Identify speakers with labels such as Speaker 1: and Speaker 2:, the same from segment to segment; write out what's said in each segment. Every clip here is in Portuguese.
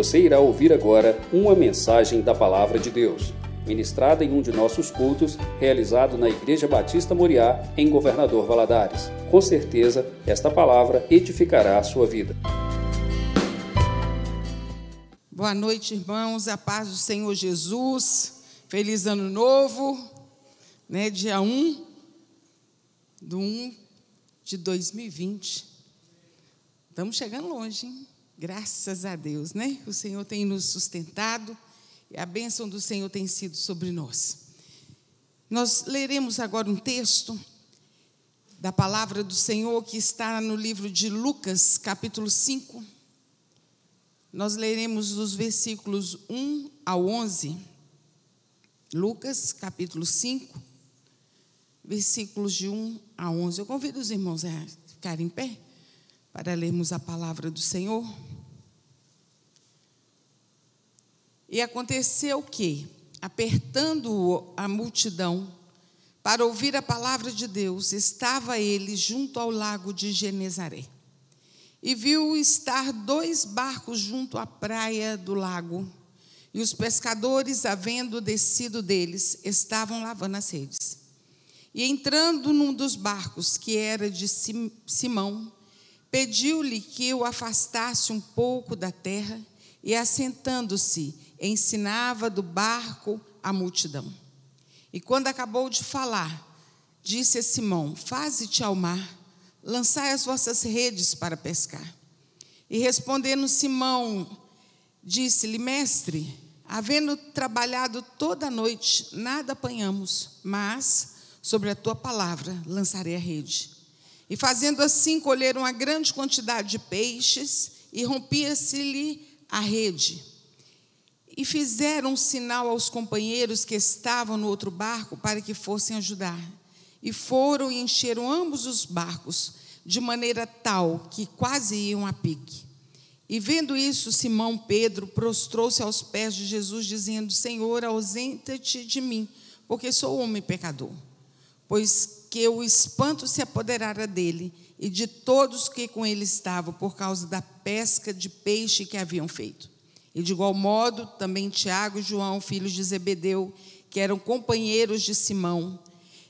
Speaker 1: Você irá ouvir agora uma mensagem da Palavra de Deus, ministrada em um de nossos cultos, realizado na Igreja Batista Moriá, em Governador Valadares. Com certeza, esta palavra edificará a sua vida.
Speaker 2: Boa noite, irmãos. A paz do Senhor Jesus. Feliz ano novo, né? Dia 1 do 1 de 2020. Estamos chegando longe, hein? Graças a Deus, né? O Senhor tem nos sustentado e a bênção do Senhor tem sido sobre nós. Nós leremos agora um texto da palavra do Senhor que está no livro de Lucas, capítulo 5. Nós leremos dos versículos 1 ao 11. Lucas, capítulo 5, versículos de 1 a 11. Eu convido os irmãos a ficarem em pé para lermos a palavra do Senhor. E aconteceu que, apertando a multidão para ouvir a palavra de Deus, estava ele junto ao lago de Genezaré. E viu estar dois barcos junto à praia do lago, e os pescadores, havendo descido deles, estavam lavando as redes. E entrando num dos barcos, que era de Simão, pediu-lhe que o afastasse um pouco da terra, e assentando-se, ensinava do barco a multidão. E quando acabou de falar, disse a Simão: Faze-te ao mar, lançai as vossas redes para pescar. E respondendo Simão, disse-lhe: Mestre, havendo trabalhado toda a noite, nada apanhamos, mas sobre a tua palavra lançarei a rede. E fazendo assim, colheram uma grande quantidade de peixes e rompia-se-lhe a rede. E fizeram um sinal aos companheiros que estavam no outro barco para que fossem ajudar. E foram e encheram ambos os barcos, de maneira tal que quase iam a pique. E vendo isso, Simão Pedro prostrou-se aos pés de Jesus, dizendo: Senhor, ausenta-te de mim, porque sou homem pecador. Pois que o espanto se apoderara dele e de todos que com ele estavam, por causa da pesca de peixe que haviam feito. E de igual modo, também Tiago e João, filhos de Zebedeu, que eram companheiros de Simão.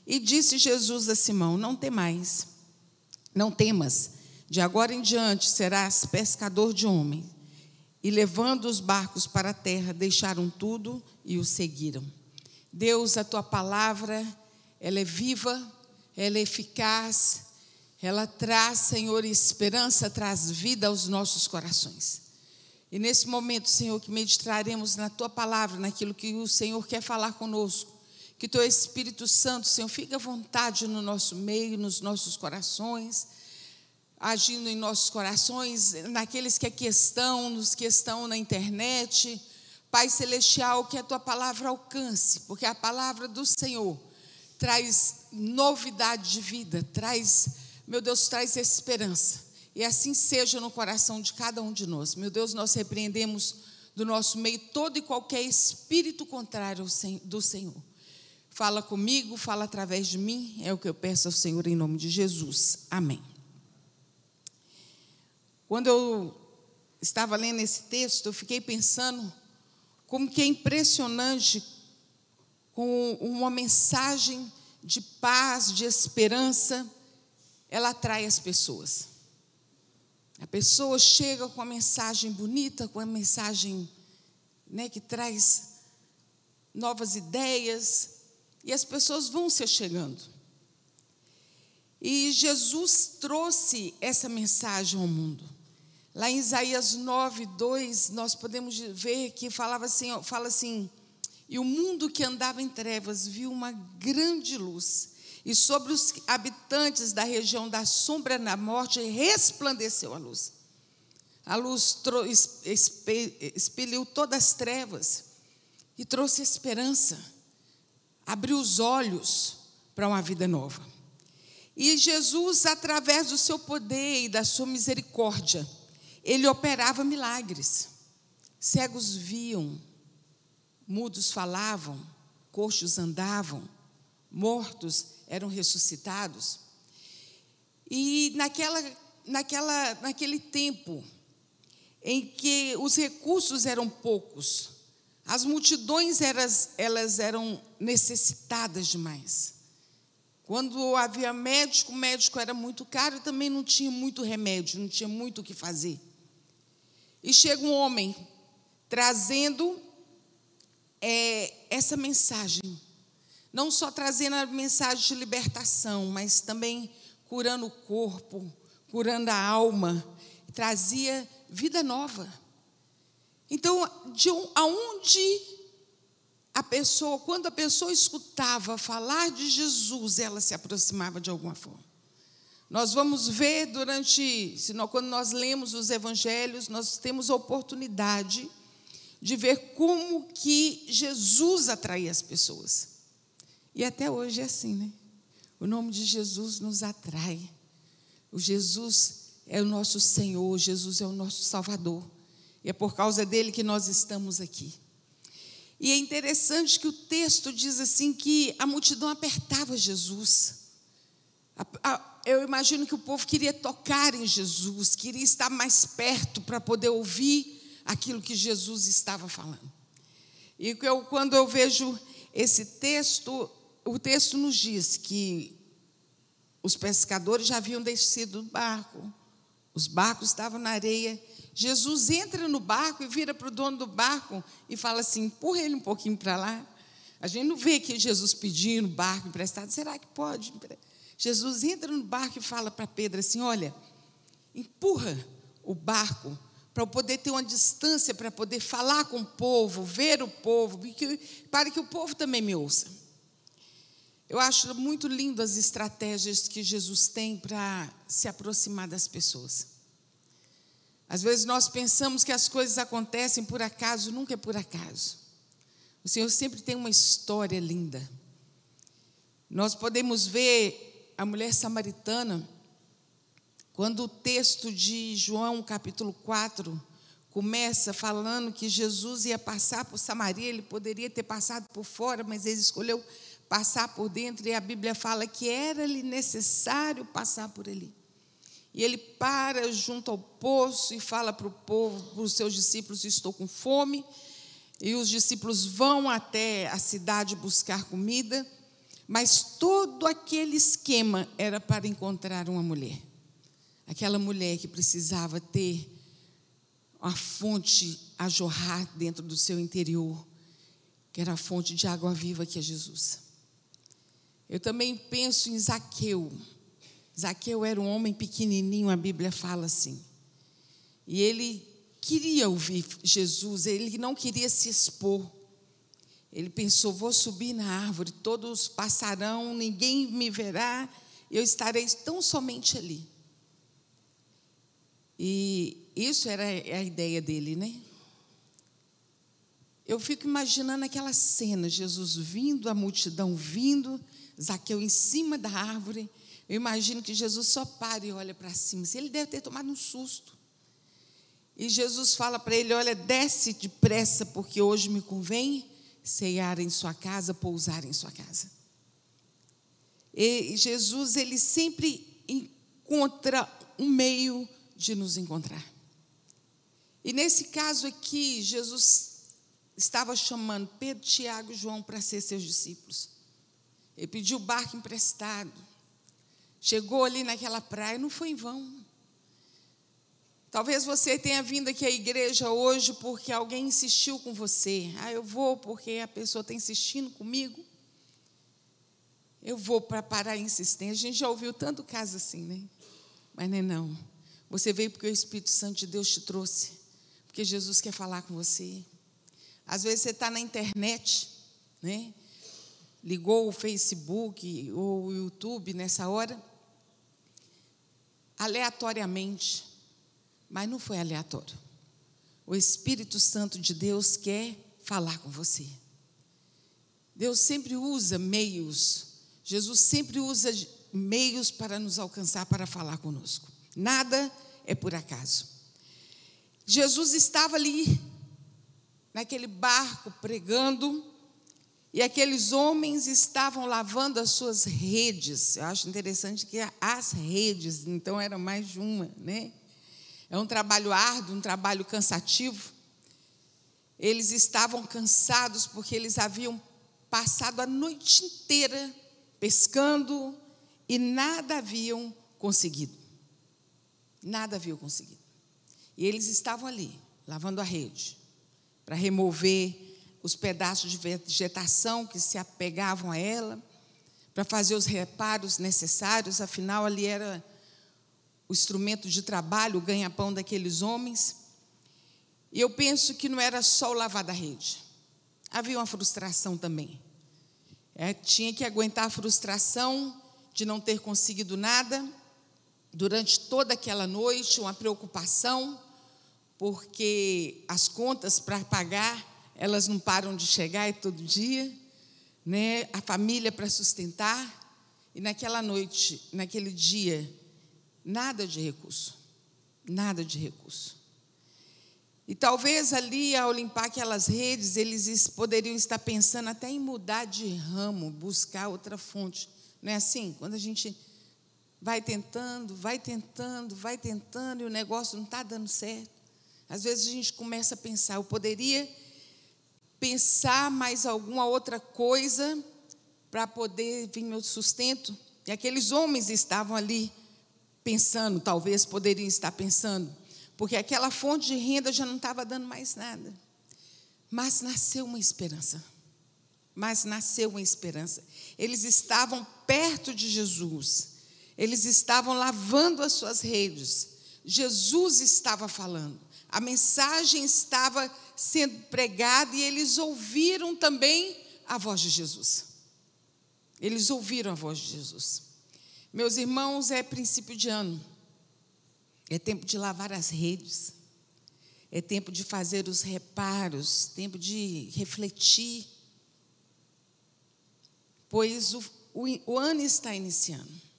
Speaker 2: E disse Jesus a Simão: Não temais, não temas, de agora em diante serás pescador de homens. E levando os barcos para a terra, deixaram tudo e o seguiram. Deus, a tua palavra, ela é viva, ela é eficaz, ela traz, Senhor, esperança, traz vida aos nossos corações. E nesse momento, Senhor, que meditaremos na tua palavra, naquilo que o Senhor quer falar conosco. Que teu Espírito Santo, Senhor, fique à vontade no nosso meio, nos nossos corações, agindo em nossos corações, naqueles que aqui estão, nos que estão na internet. Pai Celestial, que a tua palavra alcance, porque a palavra do Senhor traz novidade de vida, traz, meu Deus, traz esperança. E assim seja no coração de cada um de nós. Meu Deus, nós repreendemos do nosso meio todo e qualquer espírito contrário do Senhor. Fala comigo, fala através de mim, é o que eu peço ao Senhor em nome de Jesus. Amém. Quando eu estava lendo esse texto, eu fiquei pensando como que é impressionante com uma mensagem de paz, de esperança, ela atrai as pessoas. A pessoa chega com a mensagem bonita, com a mensagem né, que traz novas ideias, e as pessoas vão se chegando. E Jesus trouxe essa mensagem ao mundo. Lá em Isaías 9, 2, nós podemos ver que falava assim, fala assim, e o mundo que andava em trevas viu uma grande luz, e sobre os habitantes da região da sombra da morte resplandeceu a luz. A luz expeliu todas as trevas e trouxe esperança, abriu os olhos para uma vida nova. E Jesus, através do seu poder e da sua misericórdia, ele operava milagres. Cegos viam, mudos falavam, coxos andavam, mortos eram ressuscitados. E naquela, naquela, naquele tempo, em que os recursos eram poucos, as multidões elas, elas eram necessitadas demais. Quando havia médico, o médico era muito caro e também não tinha muito remédio, não tinha muito o que fazer. E chega um homem trazendo é, essa mensagem, não só trazendo a mensagem de libertação, mas também curando o corpo, curando a alma, trazia vida nova. Então, de aonde a pessoa, quando a pessoa escutava falar de Jesus, ela se aproximava de alguma forma. Nós vamos ver durante, quando nós lemos os evangelhos, nós temos a oportunidade de ver como que Jesus atraía as pessoas. E até hoje é assim, né? O nome de Jesus nos atrai. O Jesus é o nosso Senhor, Jesus é o nosso Salvador. E é por causa dele que nós estamos aqui. E é interessante que o texto diz assim que a multidão apertava Jesus. Eu imagino que o povo queria tocar em Jesus, queria estar mais perto para poder ouvir aquilo que Jesus estava falando. E eu, quando eu vejo esse texto, o texto nos diz que os pescadores já haviam descido do barco, os barcos estavam na areia. Jesus entra no barco e vira para o dono do barco e fala assim: empurra ele um pouquinho para lá. A gente não vê que Jesus pedindo barco emprestado. Será que pode? Jesus entra no barco e fala para Pedro assim: Olha, empurra o barco para poder ter uma distância, para poder falar com o povo, ver o povo, para que o povo também me ouça. Eu acho muito lindo as estratégias que Jesus tem para se aproximar das pessoas. Às vezes nós pensamos que as coisas acontecem por acaso, nunca é por acaso. O Senhor sempre tem uma história linda. Nós podemos ver a mulher samaritana, quando o texto de João, capítulo 4, começa falando que Jesus ia passar por Samaria, ele poderia ter passado por fora, mas ele escolheu passar por dentro, e a Bíblia fala que era-lhe necessário passar por ali. E ele para junto ao poço e fala para o povo, para os seus discípulos: Estou com fome. E os discípulos vão até a cidade buscar comida. Mas todo aquele esquema era para encontrar uma mulher. Aquela mulher que precisava ter uma fonte a jorrar dentro do seu interior, que era a fonte de água viva que é Jesus. Eu também penso em Zaqueu. Zaqueu era um homem pequenininho, a Bíblia fala assim. E ele queria ouvir Jesus, ele não queria se expor. Ele pensou: vou subir na árvore, todos passarão, ninguém me verá, eu estarei tão somente ali. E isso era a ideia dele, né? Eu fico imaginando aquela cena, Jesus vindo, a multidão vindo, Zaqueu em cima da árvore. Eu imagino que Jesus só para e olha para cima. Ele deve ter tomado um susto. E Jesus fala para ele: Olha, desce depressa, porque hoje me convém ceiar em sua casa, pousar em sua casa. E Jesus, ele sempre encontra um meio de nos encontrar. E nesse caso aqui, Jesus estava chamando Pedro, Tiago e João para ser seus discípulos. Ele pediu o barco emprestado. Chegou ali naquela praia, não foi em vão. Talvez você tenha vindo aqui à igreja hoje porque alguém insistiu com você. Ah, eu vou porque a pessoa está insistindo comigo. Eu vou para parar a insistência. A gente já ouviu tanto caso assim, né? Mas não é não. Você veio porque o Espírito Santo de Deus te trouxe. Porque Jesus quer falar com você. Às vezes você está na internet, né? Ligou o Facebook ou o YouTube nessa hora. Aleatoriamente mas não foi aleatório. O Espírito Santo de Deus quer falar com você. Deus sempre usa meios, Jesus sempre usa meios para nos alcançar, para falar conosco. Nada é por acaso. Jesus estava ali, naquele barco, pregando, e aqueles homens estavam lavando as suas redes. Eu acho interessante que as redes, então era mais de uma, né? É um trabalho árduo, um trabalho cansativo. Eles estavam cansados porque eles haviam passado a noite inteira pescando e nada haviam conseguido. Nada haviam conseguido. E eles estavam ali, lavando a rede, para remover os pedaços de vegetação que se apegavam a ela, para fazer os reparos necessários, afinal, ali era o instrumento de trabalho, o ganha-pão daqueles homens. E eu penso que não era só o lavar da rede, havia uma frustração também. É, tinha que aguentar a frustração de não ter conseguido nada durante toda aquela noite, uma preocupação, porque as contas para pagar, elas não param de chegar e todo dia, né? A família para sustentar. E naquela noite, naquele dia, nada de recurso. Nada de recurso. E talvez ali, ao limpar aquelas redes, eles poderiam estar pensando até em mudar de ramo, buscar outra fonte. Não é assim? Quando a gente vai tentando, vai tentando, vai tentando e o negócio não está dando certo. Às vezes a gente começa a pensar, eu poderia pensar mais alguma outra coisa para poder vir meu sustento. E aqueles homens estavam ali pensando, talvez poderiam estar pensando, porque aquela fonte de renda já não estava dando mais nada. Mas nasceu uma esperança. Mas nasceu uma esperança. Eles estavam perto de Jesus. Eles estavam lavando as suas redes. Jesus estava falando. A mensagem estava sendo pregada e eles ouviram também a voz de Jesus. Eles ouviram a voz de Jesus. Meus irmãos, é princípio de ano. É tempo de lavar as redes. É tempo de fazer os reparos, tempo de refletir. Pois o, o, o ano está iniciando.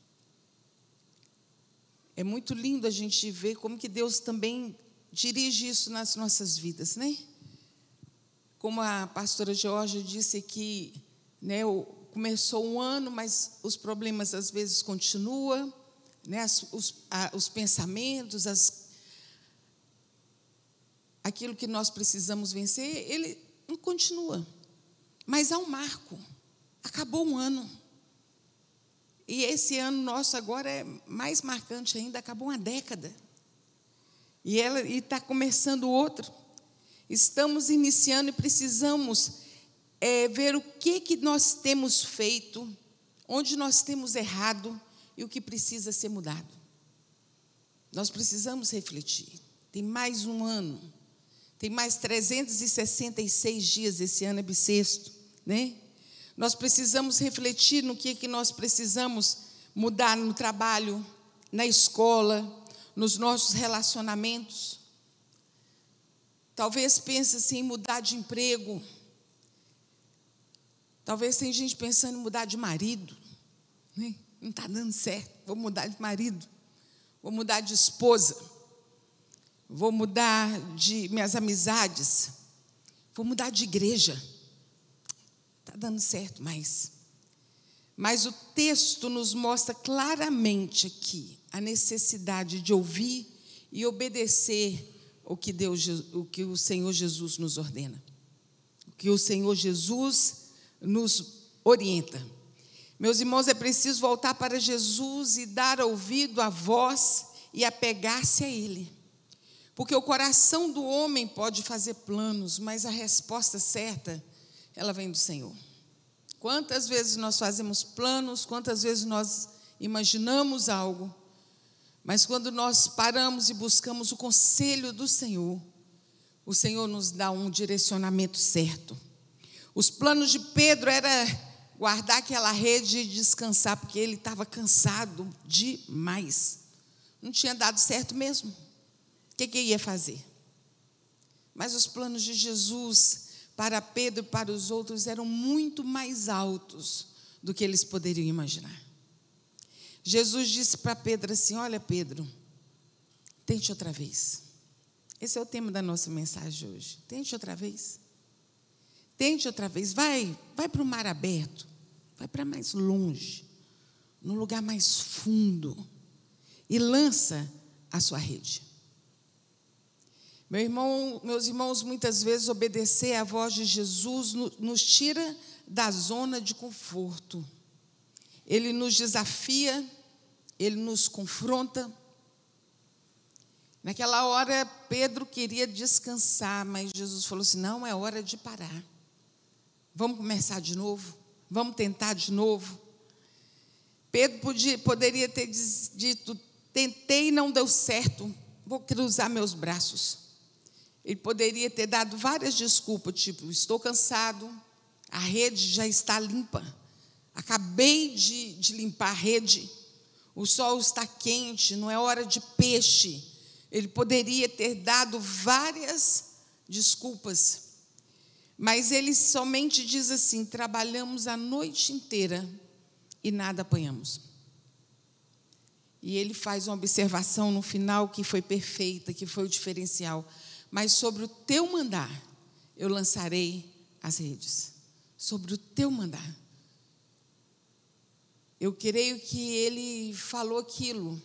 Speaker 2: É muito lindo a gente ver como que Deus também dirige isso nas nossas vidas, né? Como a pastora Georgia disse que né, começou um ano, mas os problemas às vezes continuam né, os, a, os pensamentos, as, aquilo que nós precisamos vencer, ele continua. Mas há um marco. Acabou um ano. E esse ano nosso agora é mais marcante ainda, acabou uma década. E ela está começando outro. Estamos iniciando e precisamos é, ver o que, que nós temos feito, onde nós temos errado e o que precisa ser mudado. Nós precisamos refletir. Tem mais um ano, tem mais 366 dias, esse ano é bissexto, né? Nós precisamos refletir no que, é que nós precisamos mudar no trabalho, na escola, nos nossos relacionamentos. Talvez pense assim em mudar de emprego. Talvez tem gente pensando em mudar de marido. Né? não está dando certo, vou mudar de marido, vou mudar de esposa, vou mudar de minhas amizades, vou mudar de igreja. Está dando certo, mas. Mas o texto nos mostra claramente aqui a necessidade de ouvir e obedecer o que, Deus, o que o Senhor Jesus nos ordena, o que o Senhor Jesus nos orienta. Meus irmãos, é preciso voltar para Jesus e dar ouvido à voz e apegar-se a Ele. Porque o coração do homem pode fazer planos, mas a resposta certa, ela vem do Senhor. Quantas vezes nós fazemos planos, quantas vezes nós imaginamos algo, mas quando nós paramos e buscamos o conselho do Senhor, o Senhor nos dá um direcionamento certo. Os planos de Pedro era guardar aquela rede e descansar, porque ele estava cansado demais. Não tinha dado certo mesmo. O que, que ia fazer? Mas os planos de Jesus para Pedro e para os outros eram muito mais altos do que eles poderiam imaginar. Jesus disse para Pedro assim: Olha, Pedro, tente outra vez. Esse é o tema da nossa mensagem hoje. Tente outra vez. Tente outra vez. Vai, vai para o mar aberto. Vai para mais longe, no lugar mais fundo, e lança a sua rede. Meu irmão, meus irmãos, muitas vezes obedecer à voz de Jesus nos tira da zona de conforto. Ele nos desafia, ele nos confronta. Naquela hora, Pedro queria descansar, mas Jesus falou assim: não, é hora de parar. Vamos começar de novo? Vamos tentar de novo? Pedro podia, poderia ter dito: tentei não deu certo, vou cruzar meus braços. Ele poderia ter dado várias desculpas, tipo: estou cansado, a rede já está limpa, acabei de, de limpar a rede, o sol está quente, não é hora de peixe. Ele poderia ter dado várias desculpas, mas ele somente diz assim: trabalhamos a noite inteira e nada apanhamos. E ele faz uma observação no final que foi perfeita, que foi o diferencial. Mas sobre o teu mandar, eu lançarei as redes. Sobre o teu mandar. Eu creio que ele falou aquilo,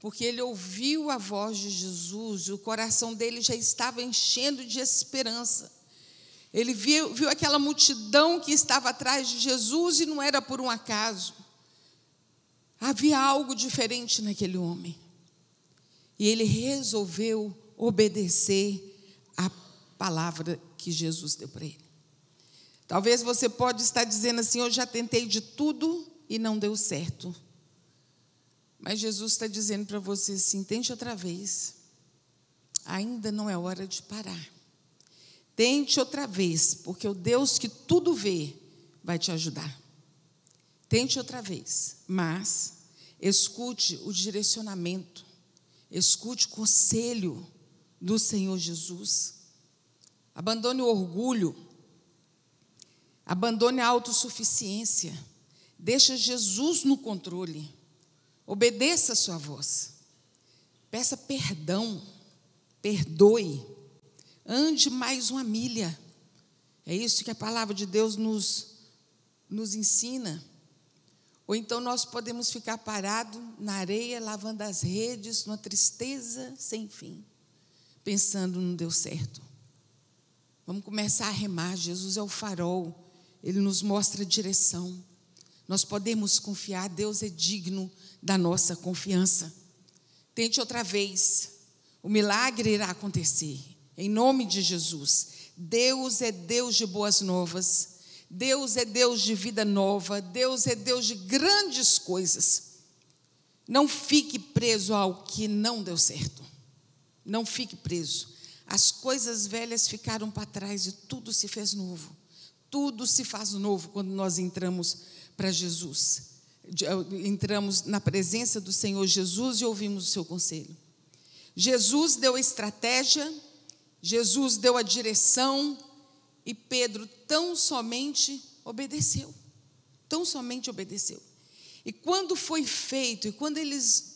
Speaker 2: porque ele ouviu a voz de Jesus, e o coração dele já estava enchendo de esperança. Ele viu, viu aquela multidão que estava atrás de Jesus e não era por um acaso. Havia algo diferente naquele homem. E ele resolveu obedecer a palavra que Jesus deu para ele. Talvez você pode estar dizendo assim: "Eu já tentei de tudo e não deu certo". Mas Jesus está dizendo para você assim: tente outra vez. Ainda não é hora de parar. Tente outra vez, porque o Deus que tudo vê vai te ajudar. Tente outra vez, mas escute o direcionamento, escute o conselho do Senhor Jesus. Abandone o orgulho, abandone a autossuficiência, deixa Jesus no controle, obedeça a sua voz, peça perdão, perdoe. Ande mais uma milha. É isso que a palavra de Deus nos, nos ensina. Ou então nós podemos ficar parados na areia, lavando as redes, numa tristeza sem fim, pensando não deu certo. Vamos começar a remar. Jesus é o farol, ele nos mostra a direção. Nós podemos confiar, Deus é digno da nossa confiança. Tente outra vez, o milagre irá acontecer em nome de Jesus. Deus é Deus de boas novas, Deus é Deus de vida nova, Deus é Deus de grandes coisas. Não fique preso ao que não deu certo. Não fique preso. As coisas velhas ficaram para trás e tudo se fez novo. Tudo se faz novo quando nós entramos para Jesus. Entramos na presença do Senhor Jesus e ouvimos o seu conselho. Jesus deu a estratégia Jesus deu a direção e Pedro tão somente obedeceu. Tão somente obedeceu. E quando foi feito, e quando eles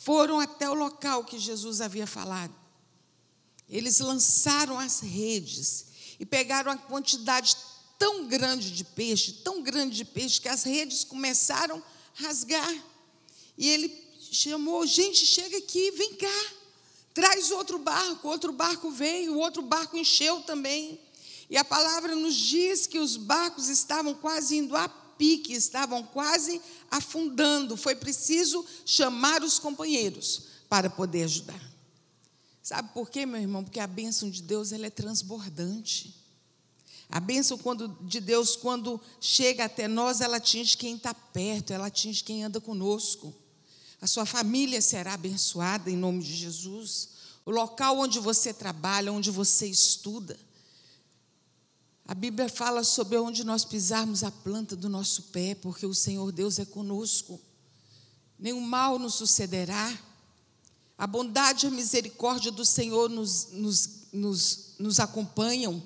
Speaker 2: foram até o local que Jesus havia falado, eles lançaram as redes e pegaram uma quantidade tão grande de peixe, tão grande de peixe, que as redes começaram a rasgar. E ele chamou: gente, chega aqui, vem cá. Traz outro barco, outro barco veio, o outro barco encheu também. E a palavra nos diz que os barcos estavam quase indo a pique, estavam quase afundando. Foi preciso chamar os companheiros para poder ajudar. Sabe por quê, meu irmão? Porque a bênção de Deus ela é transbordante. A bênção quando, de Deus, quando chega até nós, ela atinge quem está perto, ela atinge quem anda conosco. A sua família será abençoada em nome de Jesus. O local onde você trabalha, onde você estuda. A Bíblia fala sobre onde nós pisarmos a planta do nosso pé, porque o Senhor Deus é conosco. Nenhum mal nos sucederá. A bondade e a misericórdia do Senhor nos, nos, nos, nos acompanham.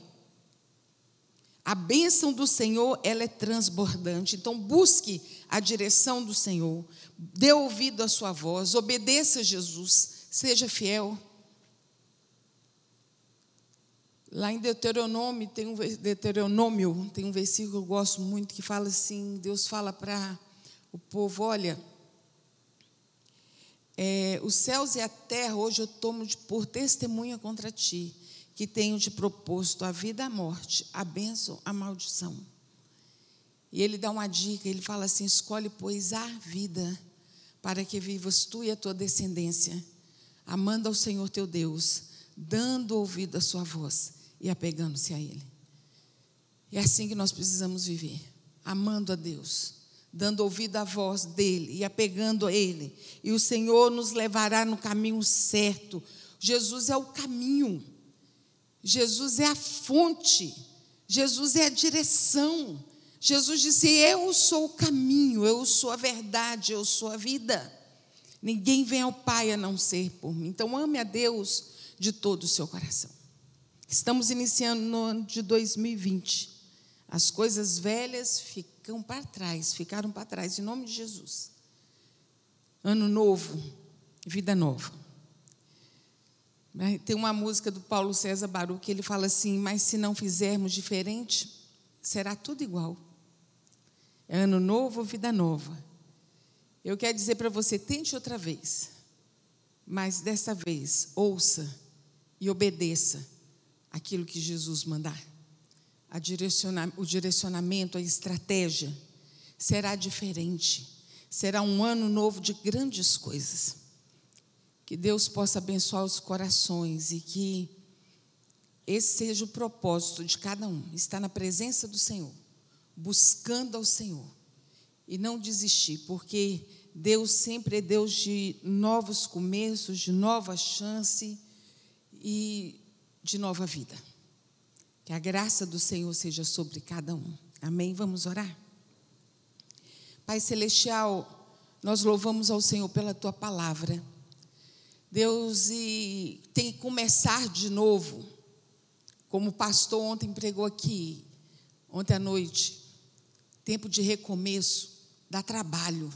Speaker 2: A bênção do Senhor, ela é transbordante. Então, busque a direção do Senhor. Dê ouvido à sua voz. Obedeça a Jesus. Seja fiel. Lá em Deuteronômio tem um, Deuteronômio, tem um versículo que eu gosto muito que fala assim: Deus fala para o povo: olha, é, os céus e a terra hoje eu tomo por testemunha contra ti, que tenho te proposto a vida a morte, a bênção, a maldição. E ele dá uma dica, ele fala assim: escolhe, pois, a vida, para que vivas tu e a tua descendência, amando ao Senhor teu Deus, dando ouvido à sua voz e apegando-se a Ele. É assim que nós precisamos viver, amando a Deus, dando ouvido à voz dEle e apegando a Ele. E o Senhor nos levará no caminho certo. Jesus é o caminho, Jesus é a fonte, Jesus é a direção. Jesus disse: Eu sou o caminho, eu sou a verdade, eu sou a vida. Ninguém vem ao Pai a não ser por mim. Então, ame a Deus de todo o seu coração. Estamos iniciando no ano de 2020. As coisas velhas ficam para trás, ficaram para trás, em nome de Jesus. Ano novo, vida nova. Tem uma música do Paulo César Baru que ele fala assim: Mas se não fizermos diferente, será tudo igual. É ano novo, vida nova. Eu quero dizer para você: tente outra vez, mas dessa vez, ouça e obedeça aquilo que Jesus mandar o direcionamento, a estratégia será diferente. Será um ano novo de grandes coisas. Que Deus possa abençoar os corações e que esse seja o propósito de cada um, estar na presença do Senhor, buscando ao Senhor e não desistir, porque Deus sempre é Deus de novos começos, de nova chance e de nova vida. Que a graça do Senhor seja sobre cada um. Amém? Vamos orar? Pai Celestial, nós louvamos ao Senhor pela tua palavra. Deus, e tem que começar de novo, como o pastor ontem pregou aqui, ontem à noite. Tempo de recomeço, dá trabalho.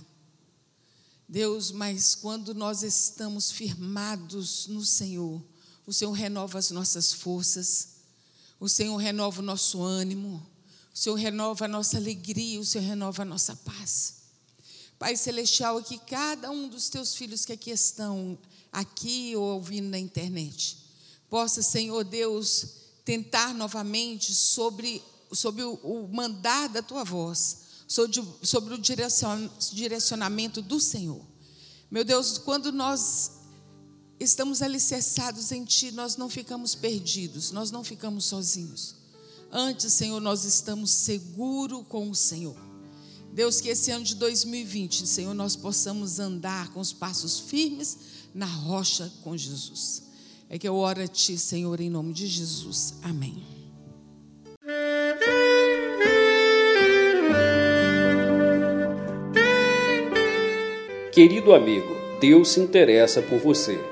Speaker 2: Deus, mas quando nós estamos firmados no Senhor, o Senhor renova as nossas forças. O Senhor renova o nosso ânimo, o Senhor renova a nossa alegria, o Senhor renova a nossa paz. Pai Celestial, que cada um dos teus filhos que aqui estão, aqui ou ouvindo na internet, possa, Senhor Deus, tentar novamente sobre, sobre o, o mandar da tua voz, sobre, sobre o direcionamento do Senhor. Meu Deus, quando nós estamos alicerçados em Ti, nós não ficamos perdidos, nós não ficamos sozinhos. Antes, Senhor, nós estamos seguros com o Senhor. Deus, que esse ano de 2020, Senhor, nós possamos andar com os passos firmes na rocha com Jesus. É que eu oro a Ti, Senhor, em nome de Jesus. Amém.
Speaker 1: Querido amigo, Deus se interessa por você.